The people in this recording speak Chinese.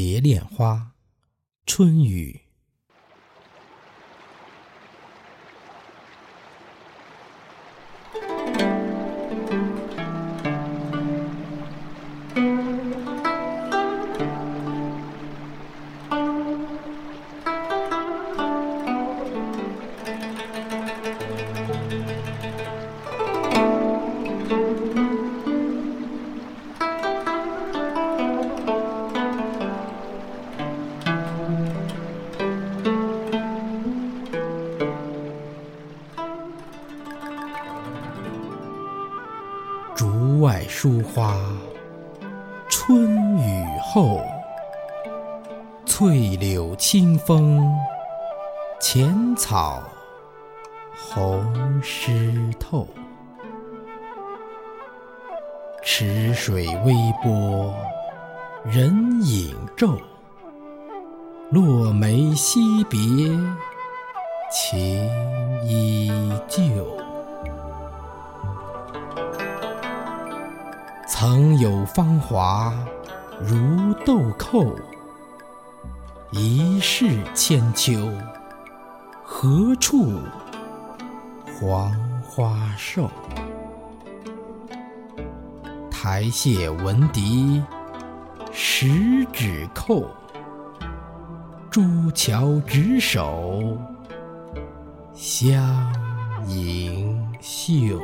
蝶恋花，春雨。竹外疏花春雨后，翠柳清风浅草红湿透。池水微波人影皱，落梅惜别情依旧。曾有芳华如豆蔻，一世千秋，何处黄花瘦？台榭闻笛十指扣，朱桥执手相迎袖。